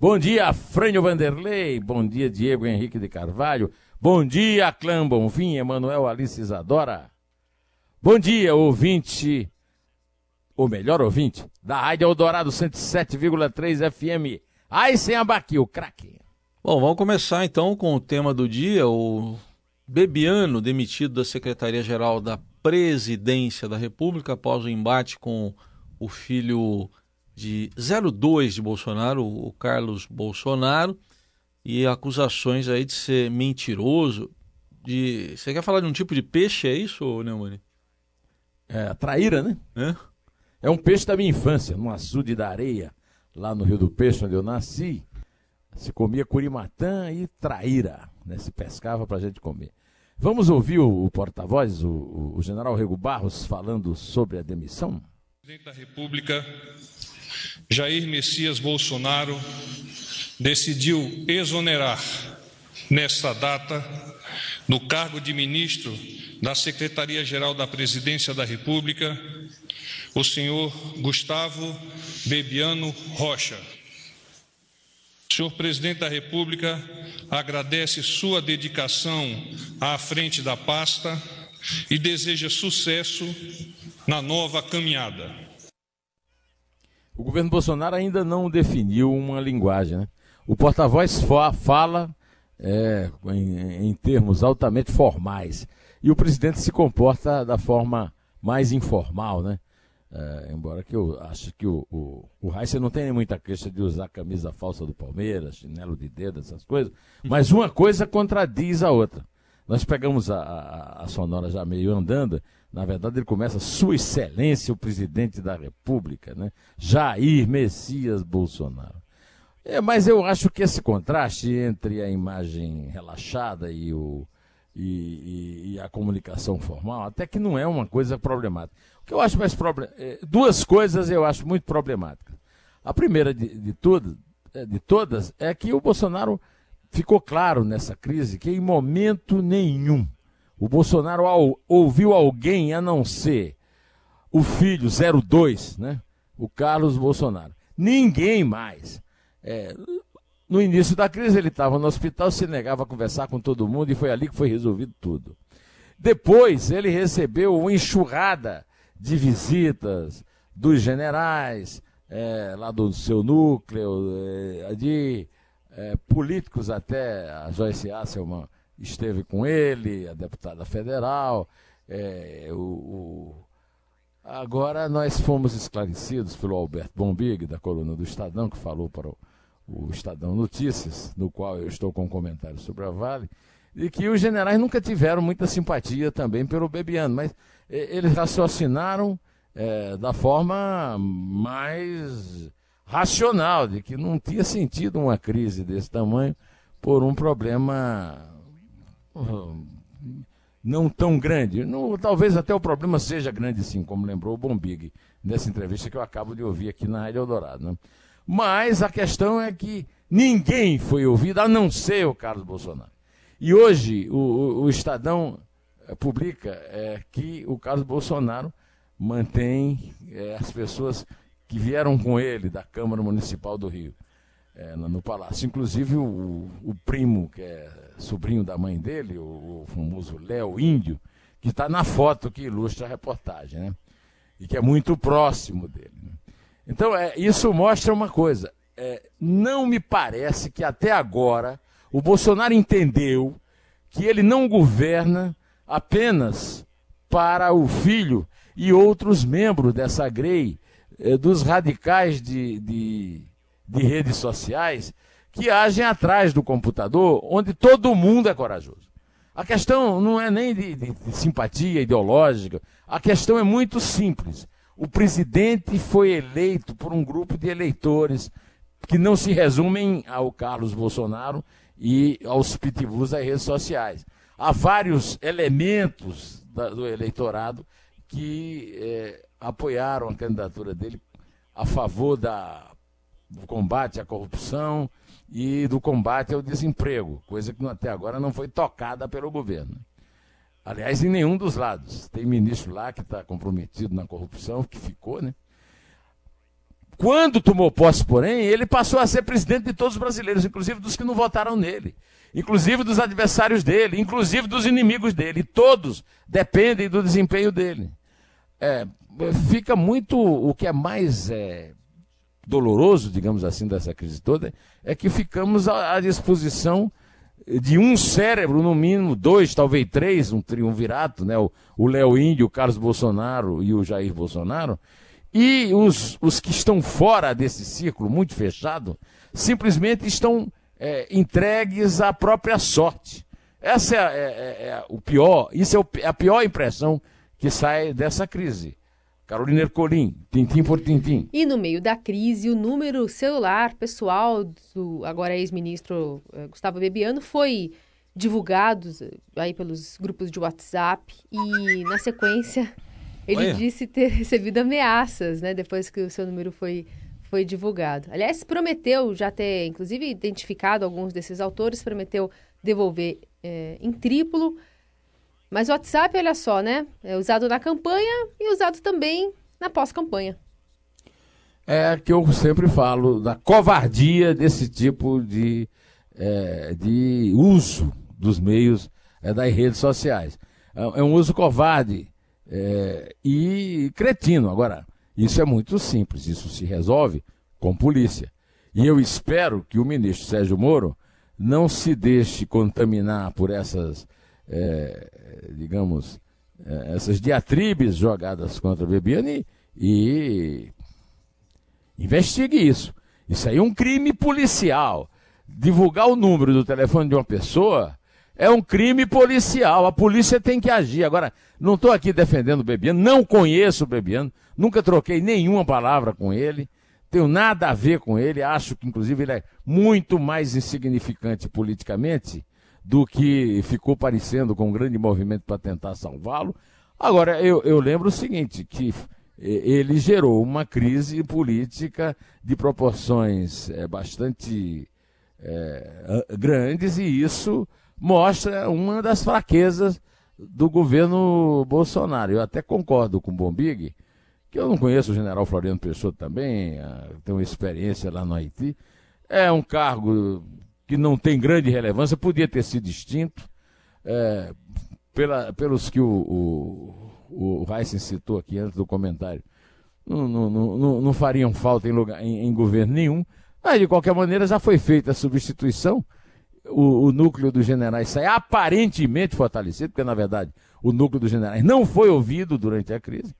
Bom dia, Frânio Vanderlei. Bom dia, Diego Henrique de Carvalho. Bom dia, Clã Bonfim, Emanuel Alice Isadora. Bom dia, ouvinte, ou melhor ouvinte, da Rádio Eldorado 107,3 FM. Aí sem abaqui, o craque. Bom, vamos começar então com o tema do dia, o Bebiano, demitido da Secretaria-Geral da Presidência da República após o embate com o filho de 02 de Bolsonaro, o Carlos Bolsonaro, e acusações aí de ser mentiroso. De... Você quer falar de um tipo de peixe, é isso, Neumani? É, traíra, né? É? É um peixe da minha infância, no açude da areia, lá no Rio do Peixe, onde eu nasci. Se comia curimatã e traíra, né? Se pescava pra gente comer. Vamos ouvir o, o porta-voz, o, o general Rego Barros, falando sobre a demissão? Presidente da República Jair Messias Bolsonaro decidiu exonerar, nesta data, no cargo de ministro da Secretaria-Geral da Presidência da República, o senhor Gustavo Bebiano Rocha. Senhor presidente da República agradece sua dedicação à frente da pasta e deseja sucesso na nova caminhada. O governo Bolsonaro ainda não definiu uma linguagem. Né? O porta-voz fala é, em, em termos altamente formais e o presidente se comporta da forma mais informal, né? É, embora que eu acho que o, o, o não tenha muita queixa de usar camisa falsa do Palmeiras, chinelo de dedo, essas coisas, mas uma coisa contradiz a outra. Nós pegamos a, a, a sonora já meio andando, na verdade ele começa, Sua Excelência, o Presidente da República, né? Jair Messias Bolsonaro. É, mas eu acho que esse contraste entre a imagem relaxada e, o, e, e, e a comunicação formal, até que não é uma coisa problemática. O que eu acho mais problemático, é, duas coisas eu acho muito problemáticas. A primeira de, de, tudo, é, de todas é que o Bolsonaro ficou claro nessa crise que em momento nenhum o Bolsonaro ouviu alguém a não ser o filho 02, né? o Carlos Bolsonaro. Ninguém mais. É, no início da crise ele estava no hospital, se negava a conversar com todo mundo e foi ali que foi resolvido tudo. Depois ele recebeu uma enxurrada de visitas dos generais, é, lá do seu núcleo, é, de é, políticos até, a Joyce Asselman esteve com ele, a deputada federal. É, o, o... Agora nós fomos esclarecidos pelo Alberto Bombig, da coluna do Estadão, que falou para o, o Estadão Notícias, no qual eu estou com um comentário sobre a Vale, de que os generais nunca tiveram muita simpatia também pelo Bebiano, mas é, eles raciocinaram é, da forma mais racional, de que não tinha sentido uma crise desse tamanho por um problema não tão grande. Não, talvez até o problema seja grande sim, como lembrou o Bombig nessa entrevista que eu acabo de ouvir aqui na Rádio Eldorado. Né? Mas a questão é que ninguém foi ouvido, a não ser o Carlos Bolsonaro. E hoje o, o, Estadão é, publica é, que o Carlos Bolsonaro mantém é, as pessoas que vieram com ele da Câmara Municipal do Rio, é, no, Palácio. Inclusive o, o, primo, que é sobrinho da mãe dele, o, o famoso Léo Índio, que está na foto que ilustra a reportagem, né? E que é muito próximo dele. Né? Então, é, isso mostra uma coisa. É, não me parece que até agora o Bolsonaro entendeu que ele não governa apenas para o filho e outros membros dessa GREI eh, dos radicais de, de, de redes sociais que agem atrás do computador, onde todo mundo é corajoso. A questão não é nem de, de, de, simpatia ideológica, a questão é muito simples. O presidente foi eleito por um grupo de eleitores que não se resumem ao Carlos Bolsonaro e aos pitbulls das redes sociais. Há vários elementos da, do eleitorado que é, apoiaram a candidatura dele a favor da, do combate à corrupção e do combate ao desemprego, coisa que até agora não foi tocada pelo governo. Aliás, em nenhum dos lados. Tem ministro lá que está comprometido na corrupção, que ficou, né? Quando tomou posse, porém, ele passou a ser presidente de todos os brasileiros, inclusive dos que não votaram nele, inclusive dos adversários dele, inclusive dos inimigos dele. Todos dependem do desempenho dele. É, fica muito. O que é mais é, doloroso, digamos assim, dessa crise toda, é que ficamos à, disposição de um cérebro, no mínimo dois, talvez três, um triunvirato, né? o Léo Índio, o Carlos Bolsonaro e o Jair Bolsonaro, e os, os que estão fora desse círculo muito fechado, simplesmente estão é, entregues à própria sorte. Essa é, é, é, é o pior, isso é, o, é a pior impressão que sai dessa crise. Carolina Ercolim, tintim por tintim. E no meio da crise, o número celular pessoal do agora ex-ministro eh, Gustavo Bebiano foi divulgado eh, aí pelos grupos de WhatsApp e na sequência ele Olha. disse ter recebido ameaças, né, depois que o seu número foi, foi divulgado. Aliás, prometeu já ter, inclusive, identificado alguns desses autores, prometeu devolver é, em triplo. Mas o WhatsApp, olha só, né? É usado na campanha e usado também na pós-campanha. É que eu sempre falo da covardia desse tipo de, é, de uso dos meios é, das redes sociais. É, é um uso covarde é, e cretino. Agora, isso é muito simples, isso se resolve com polícia. E eu espero que o ministro Sérgio Moro não se deixe contaminar por essas, é, digamos, é, essas diatribes jogadas contra Bebiane e investigue isso. Isso aí é um crime policial. Divulgar o número do telefone de uma pessoa é um crime policial. A polícia tem que agir. Agora, não estou aqui defendendo o Bebiano, não conheço o Bebiano, nunca troquei nenhuma palavra com ele, tenho nada a ver com ele, acho que inclusive ele é muito mais insignificante politicamente do que ficou parecendo com um grande movimento para tentar salvá-lo. Agora, eu, eu lembro o seguinte, que ele gerou uma crise política de proporções é, bastante é, grandes e isso mostra uma das fraquezas do governo Bolsonaro. Eu até concordo com o Bombig, que eu não conheço o general Floriano Pessoa também, ah, tenho experiência lá no Haiti. É um cargo que não tem grande relevância, podia ter sido extinto, é, pela, pelos que o, o, o Heisen citou aqui antes do comentário. Não, não, não, não fariam falta em, lugar, em, em governo nenhum. Mas, de qualquer maneira, já foi feita a substituição o, o, núcleo dos generais sai aparentemente fortalecido, porque na verdade o núcleo dos generais não foi ouvido durante a crise.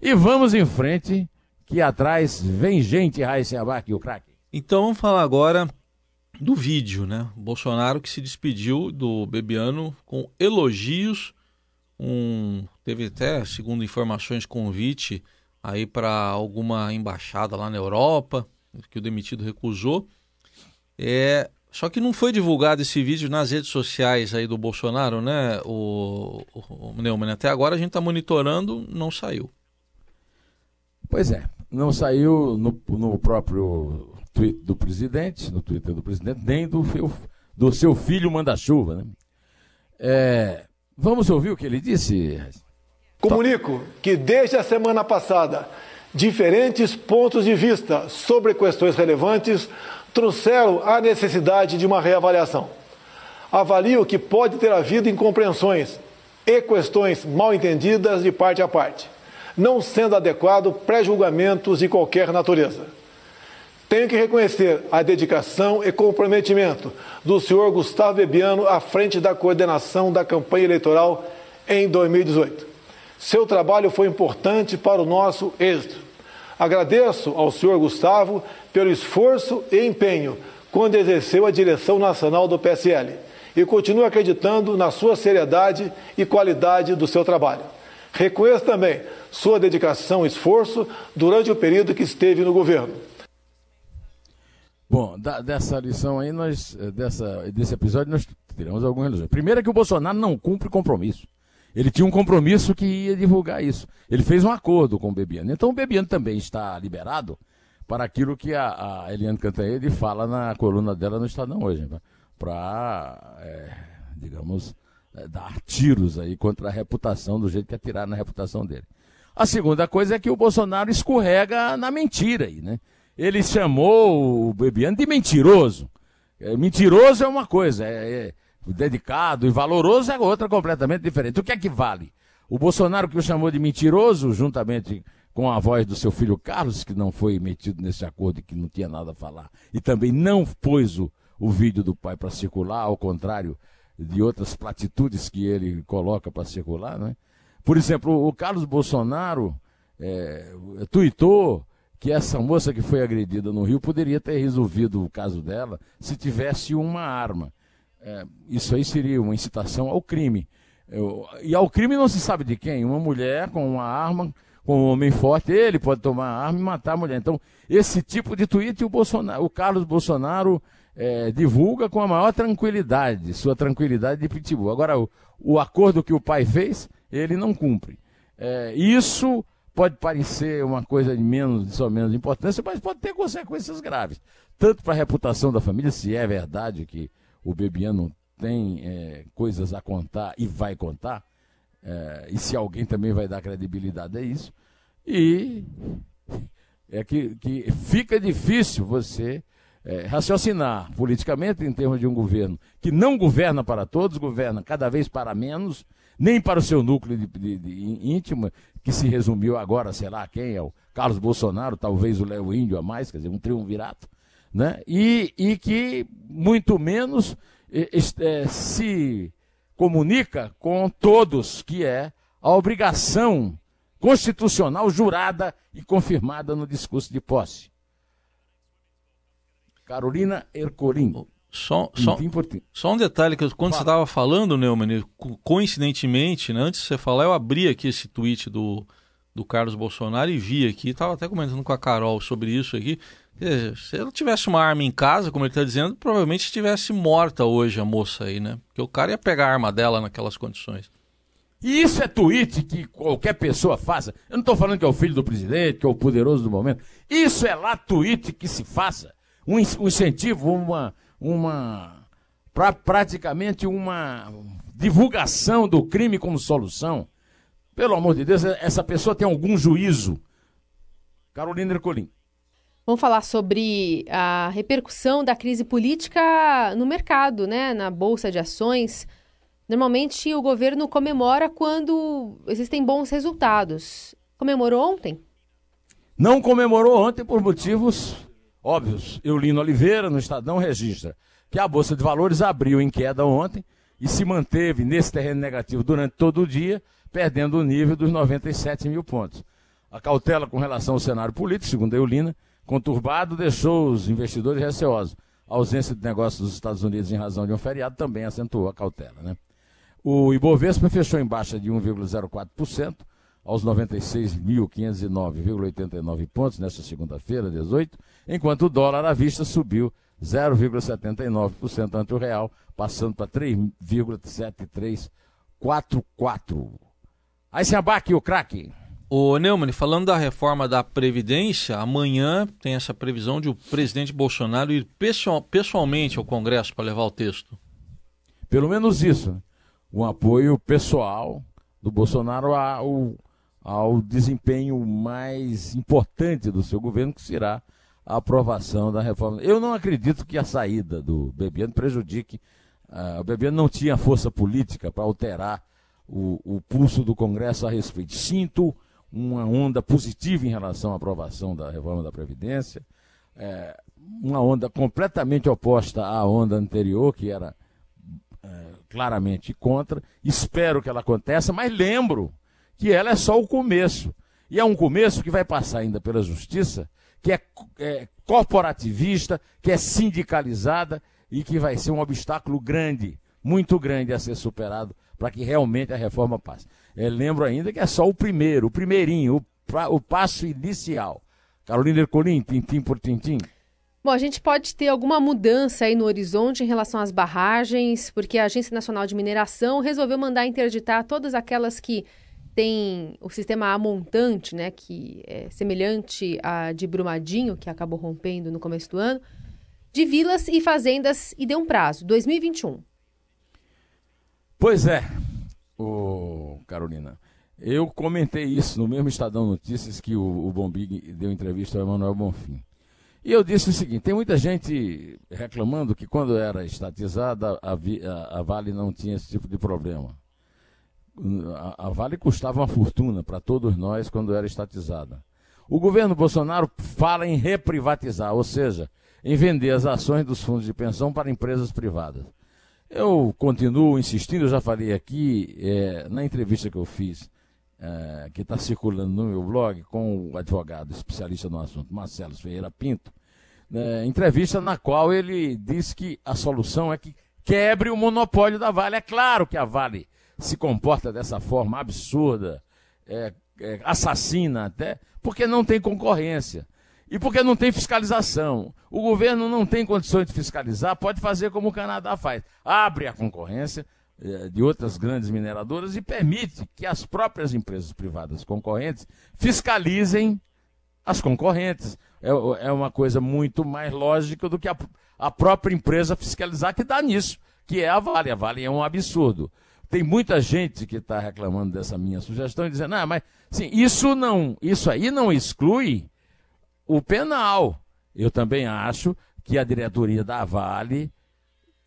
E vamos em frente, que atrás vem gente, Raíssa Abac e o craque. Então vamos falar agora do vídeo, né? Bolsonaro que se despediu do Bebiano com elogios, um, teve até, segundo informações, convite aí para alguma embaixada lá na Europa, que o demitido recusou. É, só que não foi divulgado esse vídeo nas redes sociais aí do Bolsonaro, né, o, o, o Neumann? Até agora a gente está monitorando, não saiu. Pois é, não saiu no, no próprio tweet presidente, no Twitter do presidente, nem do, do seu filho manda-chuva, né? É, vamos ouvir o que ele disse? Comunico que desde a semana passada, diferentes pontos de vista sobre questões relevantes trouxeram a necessidade de uma reavaliação. Avalio que pode ter havido incompreensões e questões mal entendidas de parte a parte, não sendo adequado pré-julgamentos de qualquer natureza. Tenho que reconhecer a dedicação e comprometimento do senhor Gustavo Bebiano à frente da coordenação da campanha eleitoral em 2018. Seu trabalho foi importante para o nosso êxito Agradeço ao senhor Gustavo pelo esforço e empenho quando exerceu a direção nacional do PSL e continuo acreditando na sua seriedade e qualidade do seu trabalho. Reconheço também sua dedicação e esforço durante o período que esteve no governo. Bom, da, dessa lição aí, nós, eh, dessa, desse episódio, nós tiramos algumas lições. Primeiro é que o Bolsonaro não cumpre compromisso. Ele tinha um compromisso que ia divulgar isso. Ele fez um acordo com o Bebiano. Então o Bebiano também está liberado para aquilo que a, a Eliane Cantanhede fala na coluna dela no Estadão hoje. Né? Para, é, digamos, é, dar tiros aí contra a reputação, do jeito que atirar na reputação dele. A segunda coisa é que o Bolsonaro escorrega na mentira aí, né? Ele chamou o Bebiano de mentiroso. É, mentiroso é uma coisa, é, é dedicado e valoroso é outra completamente diferente. O que é que vale? O Bolsonaro que o chamou de mentiroso, juntamente com a voz do seu filho Carlos, que não foi metido nesse acordo e que não tinha nada a falar, e também não pôs o, o vídeo do pai para circular, ao contrário de outras platitudes que ele coloca para circular, né? Por exemplo, o Carlos Bolsonaro é, tuitou que essa moça que foi agredida no Rio poderia ter resolvido o caso dela se tivesse uma arma. É, isso aí seria uma incitação ao crime. Eu, e ao crime não se sabe de quem. Uma mulher com uma arma, com um homem forte, ele pode tomar a arma e matar a mulher. Então, esse tipo de tweet o, Bolsonaro, o Carlos Bolsonaro é, divulga com a maior tranquilidade, sua tranquilidade de pitbull. Agora, o, o acordo que o pai fez, ele não cumpre. É, isso pode parecer uma coisa de menos, de só menos importância, mas pode ter consequências graves. Tanto para a reputação da família, se é verdade que o Bebiano tem é, coisas a contar e vai contar, é, e se alguém também vai dar credibilidade a isso, e é que, que fica difícil você é, raciocinar politicamente em termos de um governo que não governa para todos, governa cada vez para menos, nem para o seu núcleo de, de, de íntimo, que se resumiu agora, sei lá quem é o Carlos Bolsonaro, talvez o Léo Índio a mais, quer dizer, um triunvirato, né? e, e que muito menos é, se comunica com todos, que é a obrigação constitucional jurada e confirmada no discurso de posse. Carolina Ercolim. Só, só, só, um detalhe que quando Fala. você estava falando, Neumann, coincidentemente, né, antes de você falar, eu abri aqui esse tweet do, do Carlos Bolsonaro e vi aqui, estava até comentando com a Carol sobre isso aqui. Se ela tivesse uma arma em casa, como ele está dizendo, provavelmente estivesse morta hoje a moça aí, né? Porque o cara ia pegar a arma dela naquelas condições. E isso é tweet que qualquer pessoa faça. Eu não estou falando que é o filho do presidente, que é o poderoso do momento. Isso é lá tweet que se faça um, incentivo, uma, uma pra, praticamente uma divulgação do crime como solução. Pelo amor de Deus, essa pessoa tem algum juízo. Carolina Ercolim. Vamos falar sobre a repercussão da crise política no mercado, né? na Bolsa de Ações. Normalmente o governo comemora quando existem bons resultados. Comemorou ontem? Não comemorou ontem por motivos óbvios. Eulino Oliveira, no Estadão, registra que a Bolsa de Valores abriu em queda ontem e se manteve nesse terreno negativo durante todo o dia, perdendo o nível dos 97 mil pontos. A cautela com relação ao cenário político, segundo a Eulina, conturbado, deixou os investidores receosos. A ausência de negócios dos Estados Unidos em razão de um feriado também acentuou a cautela. Né? O Ibovespa fechou em baixa de 1,04%, aos 96.509,89 pontos nesta segunda-feira, 18, enquanto o dólar à vista subiu 0,79% ante o real, passando para 3,7344. Aí se abaque o craque. O Neumann, falando da reforma da Previdência, amanhã tem essa previsão de o presidente Bolsonaro ir pessoalmente ao Congresso para levar o texto. Pelo menos isso. Um apoio pessoal do Bolsonaro ao ao desempenho mais importante do seu governo, que será a aprovação da reforma. Eu não acredito que a saída do Bebiano prejudique. Uh, o Bebiano não tinha força política para alterar o, o pulso do Congresso a respeito. Sinto uma onda positiva em relação à aprovação da reforma da Previdência, é, uma onda completamente oposta à onda anterior, que era é, claramente contra. Espero que ela aconteça, mas lembro que ela é só o começo. E é um começo que vai passar ainda pela justiça, que é, é corporativista, que é sindicalizada e que vai ser um obstáculo grande, muito grande a ser superado para que realmente a reforma passe. É, lembro ainda que é só o primeiro, o primeirinho, o, pra, o passo inicial. Carolina Ercolim, tintim por tintim. Bom, a gente pode ter alguma mudança aí no horizonte em relação às barragens, porque a Agência Nacional de Mineração resolveu mandar interditar todas aquelas que têm o sistema amontante, né, que é semelhante à de Brumadinho, que acabou rompendo no começo do ano, de vilas e fazendas e deu um prazo, 2021. Pois é, Carolina. Eu comentei isso no mesmo Estadão Notícias que o, o Bombig deu entrevista ao Emanuel Bonfim. E eu disse o seguinte: tem muita gente reclamando que quando era estatizada, a, a, a Vale não tinha esse tipo de problema. A, Vale custava uma fortuna para todos nós quando era estatizada. O governo Bolsonaro fala em reprivatizar, ou seja, em vender as ações dos fundos de pensão para empresas privadas. Eu continuo insistindo, eu já falei aqui, é, na entrevista que eu fiz, é, que está circulando no meu blog, com o advogado especialista no assunto, Marcelo Ferreira Pinto, é, entrevista na qual ele disse que a solução é que quebre o monopólio da Vale. É claro que a Vale se comporta dessa forma absurda, é, é, assassina até, porque não tem concorrência. E porque não tem fiscalização. O governo não tem condições de fiscalizar, pode fazer como o Canadá faz. Abre a concorrência eh, de outras grandes mineradoras e permite que as próprias empresas privadas concorrentes fiscalizem as concorrentes. É, é uma coisa muito mais lógica do que a, a própria empresa fiscalizar que dá nisso, que é a Vale. A Vale é um absurdo. Tem muita gente que está reclamando dessa minha sugestão e dizendo, ah, mas sim, isso não, isso aí não exclui o penal. Eu também acho que a diretoria da Vale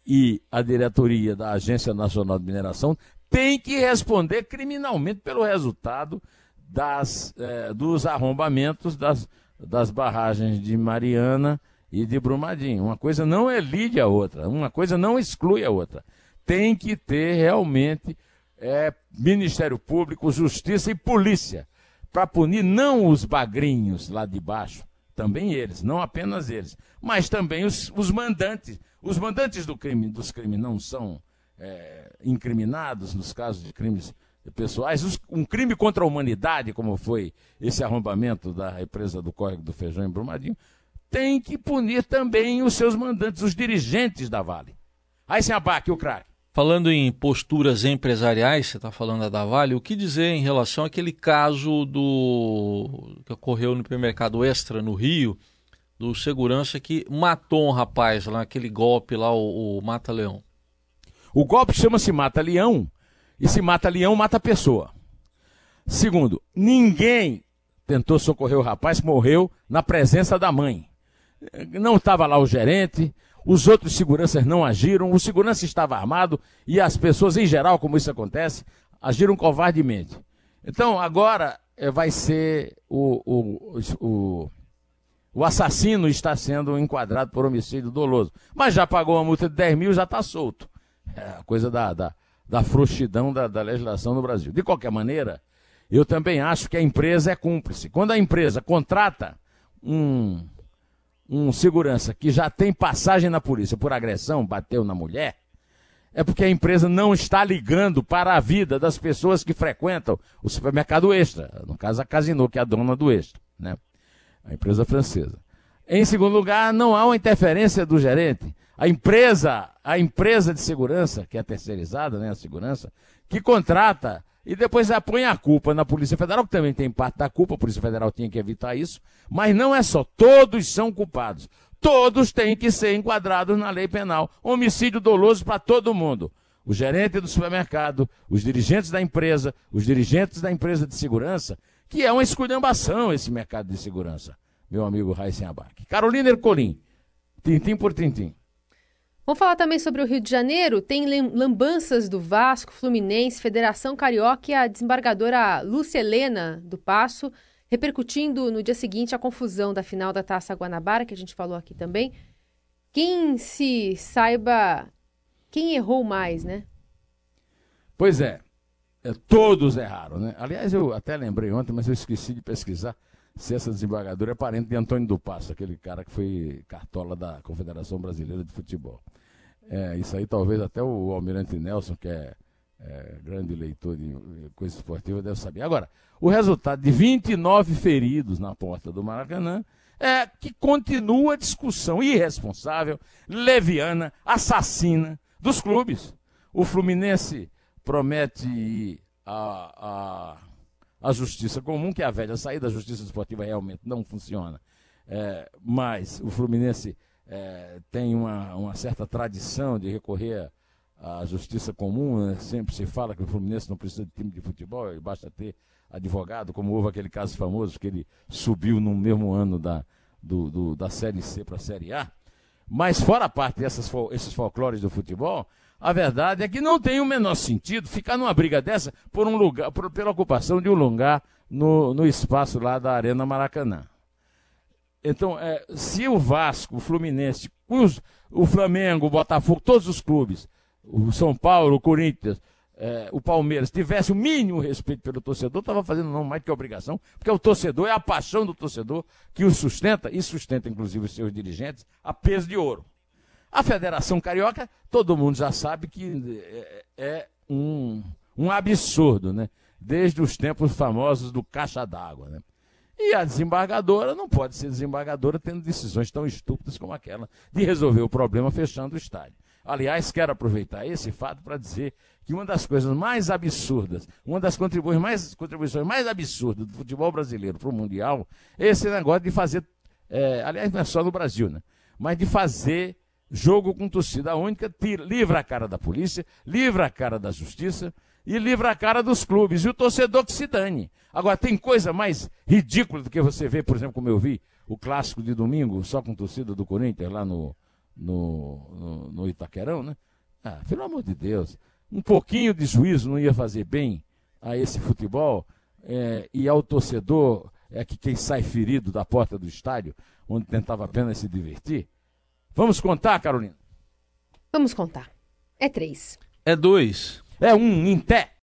e a diretoria da Agência Nacional de Mineração tem que responder criminalmente pelo resultado das, eh, dos arrombamentos das, das barragens de Mariana e de Brumadinho. Uma coisa não elide a outra, uma coisa não exclui a outra. Tem que ter realmente é, Ministério Público, Justiça e Polícia para punir não os bagrinhos lá de baixo, também eles, não apenas eles, mas também os, os mandantes. Os mandantes do crime, dos crimes não são é, incriminados nos casos de crimes pessoais. Os, um crime contra a humanidade, como foi esse arrombamento da represa do Córrego do Feijão em Brumadinho, tem que punir também os seus mandantes, os dirigentes da Vale. Aí se abaque o craque. Falando em posturas empresariais, você está falando da Vale, o que dizer em relação àquele caso do que ocorreu no supermercado Extra no Rio, do segurança que matou um rapaz lá, aquele golpe lá, o, o Mata-Leão? O golpe chama-se Mata-Leão, e se mata-leão, mata pessoa. Segundo, ninguém tentou socorrer o rapaz, morreu na presença da mãe. Não estava lá o gerente, os outros seguranças não agiram, o segurança estava armado e as pessoas, em geral, como isso acontece, agiram covardemente. Então, agora é, vai ser o, o, o, o assassino está sendo enquadrado por homicídio doloso. Mas já pagou uma multa de 10 mil, já está solto. É coisa da, da, da frouxidão da, da legislação no Brasil. De qualquer maneira, eu também acho que a empresa é cúmplice. Quando a empresa contrata um um segurança que já tem passagem na polícia por agressão, bateu na mulher, é porque a empresa não está ligando para a vida das pessoas que frequentam o supermercado Extra, no caso a Casino, que é a dona do Extra, né? A empresa francesa. Em segundo lugar, não há uma interferência do gerente. A empresa, a empresa de segurança, que é terceirizada, né, a segurança, que contrata e depois põe a culpa na Polícia Federal, que também tem parte da culpa, a Polícia Federal tinha que evitar isso, mas não é só, todos são culpados. Todos têm que ser enquadrados na lei penal. Homicídio doloso para todo mundo. O gerente do supermercado, os dirigentes da empresa, os dirigentes da empresa de segurança, que é uma esculhambação esse mercado de segurança, meu amigo Raíssen Abac. Carolina Ercolim, tintim por tintim. Vamos falar também sobre o Rio de Janeiro. Tem lambanças do Vasco, Fluminense, Federação Carioca e a desembargadora Lúcia Helena do Passo, repercutindo no dia seguinte a confusão da final da Taça Guanabara, que a gente falou aqui também. Quem se saiba quem errou mais, né? Pois é, é todos erraram, né? Aliás, eu até lembrei ontem, mas eu esqueci de pesquisar se essa desembargadora é parente de Antônio do Passo, aquele cara que foi cartola da Confederação Brasileira de Futebol. É, isso aí talvez até o Almirante Nelson, que é, é grande leitor de coisa esportiva, deve saber. Agora, o resultado de 29 feridos na porta do Maracanã é que continua a discussão irresponsável, leviana, assassina dos clubes. O Fluminense promete a, a, a justiça comum, que é a velha saída, a justiça esportiva realmente não funciona. É, mas o Fluminense é, tem uma, uma certa tradição de recorrer à justiça comum. Né? Sempre se fala que o Fluminense não precisa de time de futebol, basta ter advogado, como houve aquele caso famoso que ele subiu no mesmo ano da, do, do, da Série C para a Série A. Mas fora a parte dessas, esses folclores do futebol, a verdade é que não tem o menor sentido ficar numa briga dessa por um lugar, por, pela ocupação de um lugar no, no espaço lá da Arena Maracanã. Então, é, se o Vasco, o Fluminense, os, o Flamengo, o Botafogo, todos os clubes, o São Paulo, o Corinthians, é, o Palmeiras tivesse o mínimo respeito pelo torcedor, estava fazendo não mais que obrigação, porque o torcedor é a paixão do torcedor que o sustenta, e sustenta inclusive os seus dirigentes, a peso de ouro. A Federação Carioca, todo mundo já sabe que é, é um, um absurdo, né? Desde os tempos famosos do caixa d'água, né? E a desembargadora não pode ser desembargadora tendo decisões tão estúpidas como aquela de resolver o problema fechando o estádio. Aliás, quero aproveitar esse fato para dizer que uma das coisas mais absurdas, uma das contribuições mais, contribuições mais absurdas do futebol brasileiro para o Mundial é esse negócio de fazer, é, aliás, não é só no Brasil, né? Mas de fazer jogo com torcida única, tira, livra a cara da polícia, livra a cara da justiça e livra a cara dos clubes. E o torcedor que se dane. Agora, tem coisa mais ridícula do que você ver, por exemplo, como eu vi, o clássico de domingo, só com torcida do Corinthians lá no, no, no, no Itaquerão, né? Ah, pelo amor de Deus um pouquinho de juízo não ia fazer bem a esse futebol é, e ao torcedor é que quem sai ferido da porta do estádio, onde tentava apenas se divertir. Vamos contar, Carolina? Vamos contar. É três. É dois. É um em té.